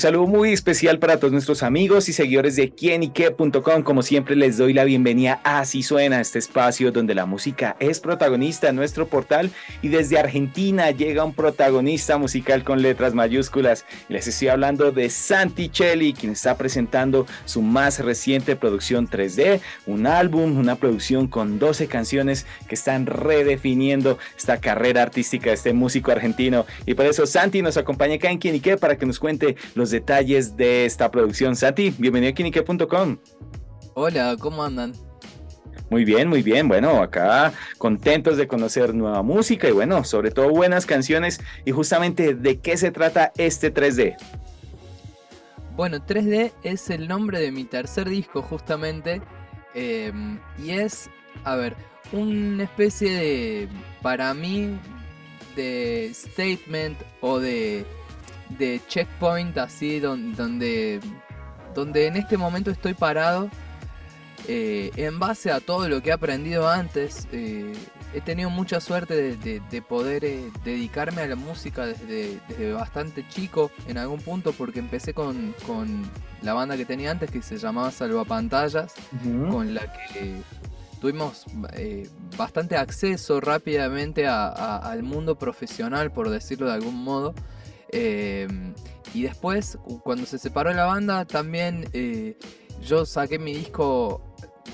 Saludo muy especial para todos nuestros amigos y seguidores de quienique.com. Como siempre les doy la bienvenida a Así Suena, este espacio donde la música es protagonista en nuestro portal y desde Argentina llega un protagonista musical con letras mayúsculas. Les estoy hablando de Santi Celli, quien está presentando su más reciente producción 3D, un álbum, una producción con 12 canciones que están redefiniendo esta carrera artística de este músico argentino. Y por eso Santi nos acompaña acá en Quienique para que nos cuente los detalles de esta producción. Santi, bienvenido a Kinique.com. Hola, ¿cómo andan? Muy bien, muy bien. Bueno, acá contentos de conocer nueva música y bueno, sobre todo buenas canciones. Y justamente, ¿de qué se trata este 3D? Bueno, 3D es el nombre de mi tercer disco justamente. Em, y es, a ver, una especie de, para mí, de statement o de de checkpoint así donde, donde en este momento estoy parado eh, en base a todo lo que he aprendido antes. Eh, he tenido mucha suerte de, poder eh, dedicarme a la música desde, bastante chico en algún punto porque empecé con, la banda que tenía antes que se llamaba Salvapantallas, con la que tuvimos bastante acceso rápidamente al mundo profesional, por decirlo de algún modo. Em, y después, cuando se separó la banda, también eh, yo saqué mi disco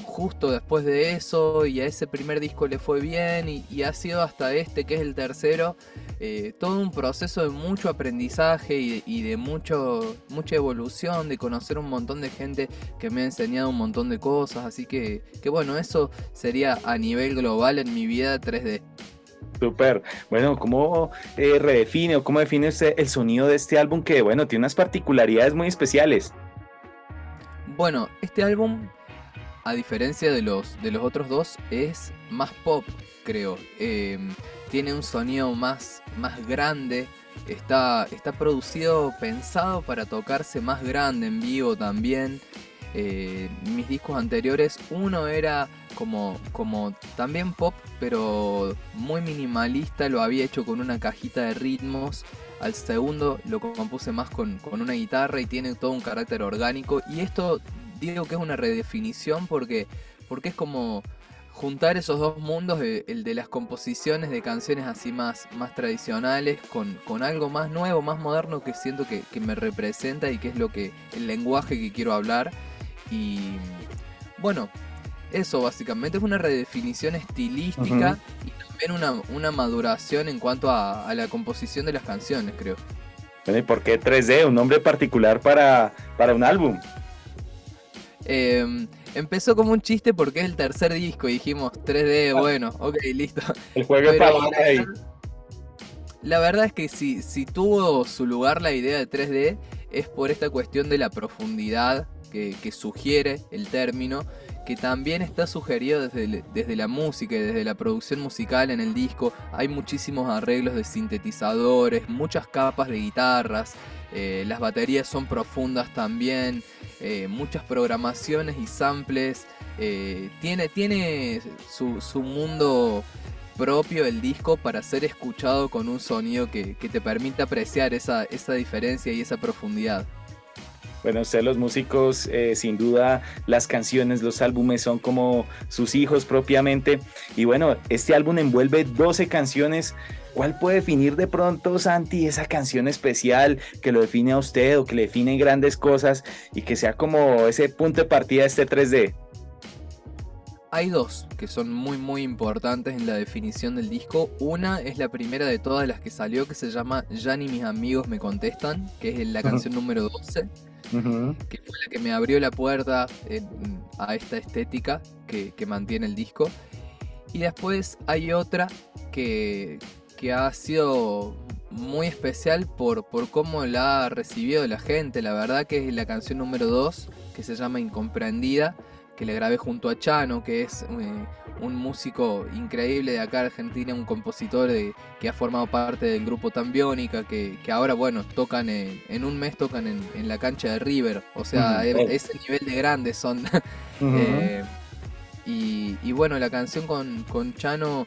justo después de eso y a ese primer disco le fue bien y, ha sido hasta este que es el tercero eh, todo un proceso de mucho aprendizaje y, de mucho, mucha evolución, de conocer un montón de gente que me ha enseñado un montón de cosas, así que, que bueno, eso sería a nivel global en mi vida 3D. Súper. Bueno, ¿cómo eh, redefine o cómo define el sonido de este álbum que, bueno, tiene unas particularidades muy especiales? Bueno, este álbum, a diferencia de los, de los otros dos, es más pop, creo. Em, tiene un sonido más, más grande. Está, está producido, pensado para tocarse más grande en vivo también. Eh, mis discos anteriores, uno era como, como también pop, pero muy minimalista, lo había hecho con una cajita de ritmos. Al segundo lo compuse más con, una guitarra y tiene todo un carácter orgánico. Y esto digo que es una redefinición porque, porque es como juntar esos dos mundos, el de las composiciones de canciones así más, más tradicionales, con, con algo más nuevo, más moderno que siento que, que, me representa y que es lo que, el lenguaje que quiero hablar. Y bueno, eso básicamente es una redefinición estilística y también una, maduración en cuanto a, la composición de las canciones, creo. ¿Y por qué 3D? ¿Un nombre particular para, para un álbum? Em, empezó como un chiste porque es el tercer disco y dijimos 3D, ah. bueno, ok, listo. El juego es para ahí. La verdad es que si, si tuvo su lugar la idea de 3D es por esta cuestión de la profundidad que, sugiere el término, que también está sugerido desde, desde, la música y desde la producción musical en el disco. Hay muchísimos arreglos de sintetizadores, muchas capas de guitarras, eh, las baterías son profundas también, eh, muchas programaciones y samples. Eh, tiene tiene su, su, mundo propio el disco para ser escuchado con un sonido que, que te permite apreciar esa, esa diferencia y esa profundidad. Bueno, ustedes los músicos, eh, sin duda, las canciones, los álbumes son como sus hijos propiamente. Y bueno, este álbum envuelve 12 canciones. ¿Cuál puede definir de pronto, Santi, esa canción especial que lo define a usted o que le define grandes cosas y que sea como ese punto de partida de este 3D? Hay dos que son muy muy importantes en la definición del disco. Una es la primera de todas las que salió que se llama Ya ni mis amigos me contestan, que es la canción número 12 que fue la que me abrió la puerta a esta estética que, mantiene el disco. Y después hay otra que, ha sido muy especial por, por cómo la ha recibido la gente. La verdad que es la canción número 2, que se llama Incomprendida, que le grabé junto a Chano, que es un músico increíble de acá Argentina, un compositor que ha formado parte del grupo Tambiónica, que, que ahora, bueno, tocan en, un mes tocan en, la cancha de River, o sea, ese nivel de grandes son. Eh, y, bueno, la canción con, con Chano,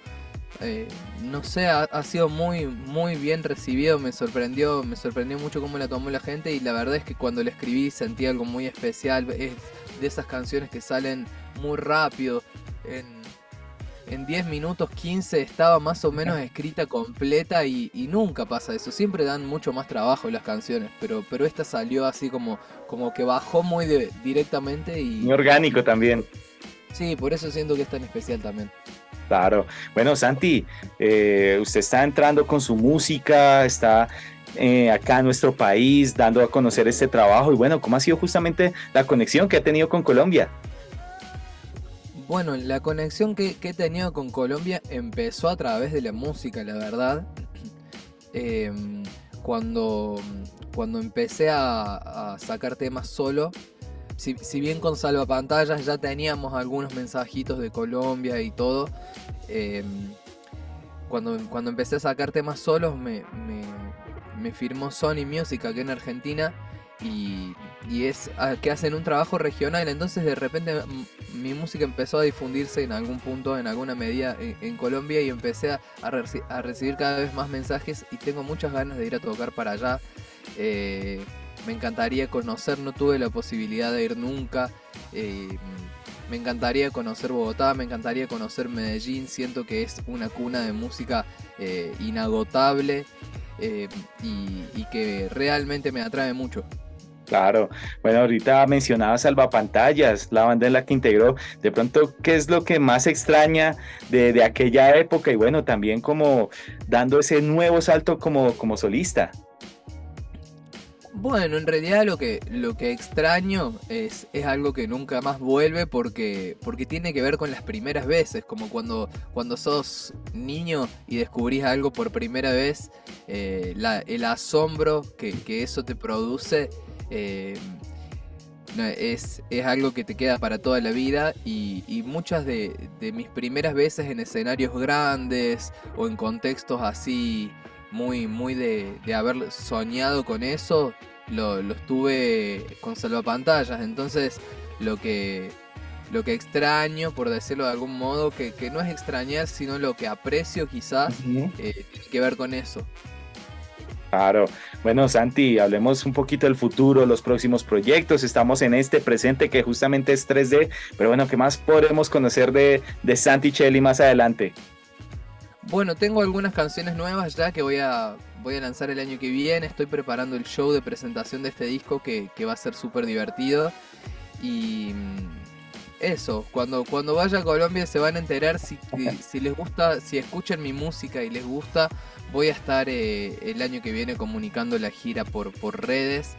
eh, no sé, ha, sido muy, muy bien recibido, me sorprendió, me sorprendió mucho cómo la tomó la gente y la verdad es que cuando la escribí sentí algo muy especial, es de esas canciones que salen muy rápido, en en 10 minutos 15 estaba más o menos escrita completa y, nunca pasa eso. Siempre dan mucho más trabajo las canciones, pero, pero esta salió así como, como que bajó muy directamente y... Muy orgánico también. Sí, por eso siento que es tan especial también. Claro. Bueno, Santi, eh, usted está entrando con su música, está eh, acá en nuestro país, dando a conocer este trabajo. Y bueno, ¿cómo ha sido justamente la conexión que ha tenido con Colombia? Bueno, la conexión que, he tenido con Colombia empezó a través de la música, la verdad. Em, cuando, cuando empecé a, sacar temas solo, si, bien con Salvapantallas ya teníamos algunos mensajitos de Colombia y todo, em, cuando, cuando empecé a sacar temas solos me, me firmó Sony Music aquí en Argentina y, es ah, que hacen un trabajo regional. Entonces de repente mi música empezó a difundirse en algún punto, en alguna medida en, Colombia y empecé a, recibir cada vez más mensajes y tengo muchas ganas de ir a tocar para allá. Eh, me encantaría conocer, no tuve la posibilidad de ir nunca. Eh, me encantaría conocer Bogotá, me encantaría conocer Medellín, siento que es una cuna de música eh, inagotable y que realmente me atrae mucho. Claro, bueno, ahorita mencionaba Salvapantallas, la banda en la que integró. De pronto, ¿qué es lo que más extraña de, aquella época? Y bueno, también como dando ese nuevo salto como, como solista. Bueno, en realidad lo que, lo que extraño es, es algo que nunca más vuelve porque, porque tiene que ver con las primeras veces, como cuando, cuando sos niño y descubrís algo por primera vez, eh, el asombro que, que eso te produce eh, es, es, algo que te queda para toda la vida y, muchas de, mis primeras veces en escenarios grandes o en contextos así muy, muy de, haber soñado con eso, lo, lo estuve con salvapantallas. Entonces lo que, lo que extraño, por decirlo de algún modo, que, no es extrañar, sino lo que aprecio quizás, eh, tiene que ver con eso. Claro. Bueno, Santi, hablemos un poquito del futuro, los próximos proyectos. Estamos en este presente que justamente es 3D, pero bueno, ¿qué más podemos conocer de, de Santi Chelli más adelante? Bueno, tengo algunas canciones nuevas ya que voy a, voy a lanzar el año que viene. Estoy preparando el show de presentación de este disco que, que va a ser súper divertido. Y eso, cuando, cuando vaya a Colombia se van a enterar si, si les gusta, si escuchan mi música y les gusta, voy a estar eh, el año que viene comunicando la gira por, por redes,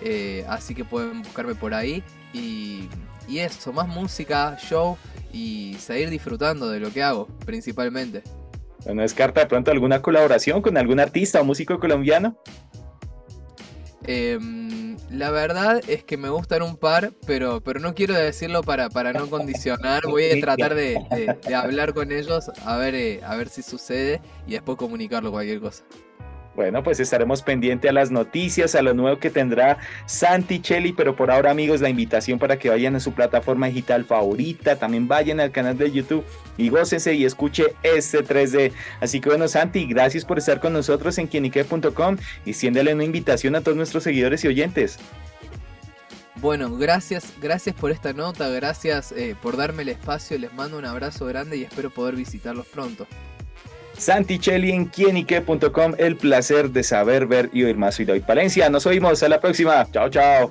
eh, así que pueden buscarme por ahí. Y, y eso, más música, show y seguir disfrutando de lo que hago, principalmente. ¿No descarta de pronto alguna colaboración con algún artista o músico colombiano? Eh, la verdad es que me gustan un par, pero, pero no quiero decirlo para, para no condicionar. Voy a tratar de, hablar con ellos a ver, eh, a ver si sucede y después comunicarlo cualquier cosa. Bueno, pues estaremos pendientes a las noticias, a lo nuevo que tendrá Santi Cheli, pero por ahora amigos, la invitación para que vayan a su plataforma digital favorita, también vayan al canal de YouTube y gócense y escuche este 3D. Así que bueno, Santi, gracias por estar con nosotros en quienique.com y siéndale una invitación a todos nuestros seguidores y oyentes. Bueno, gracias, gracias por esta nota, gracias eh, por darme el espacio, les mando un abrazo grande y espero poder visitarlos pronto. Santichelli en quienique.com. El placer de saber, ver y oír más. Soy David Palencia. Nos oímos. A la próxima. Chao, chao.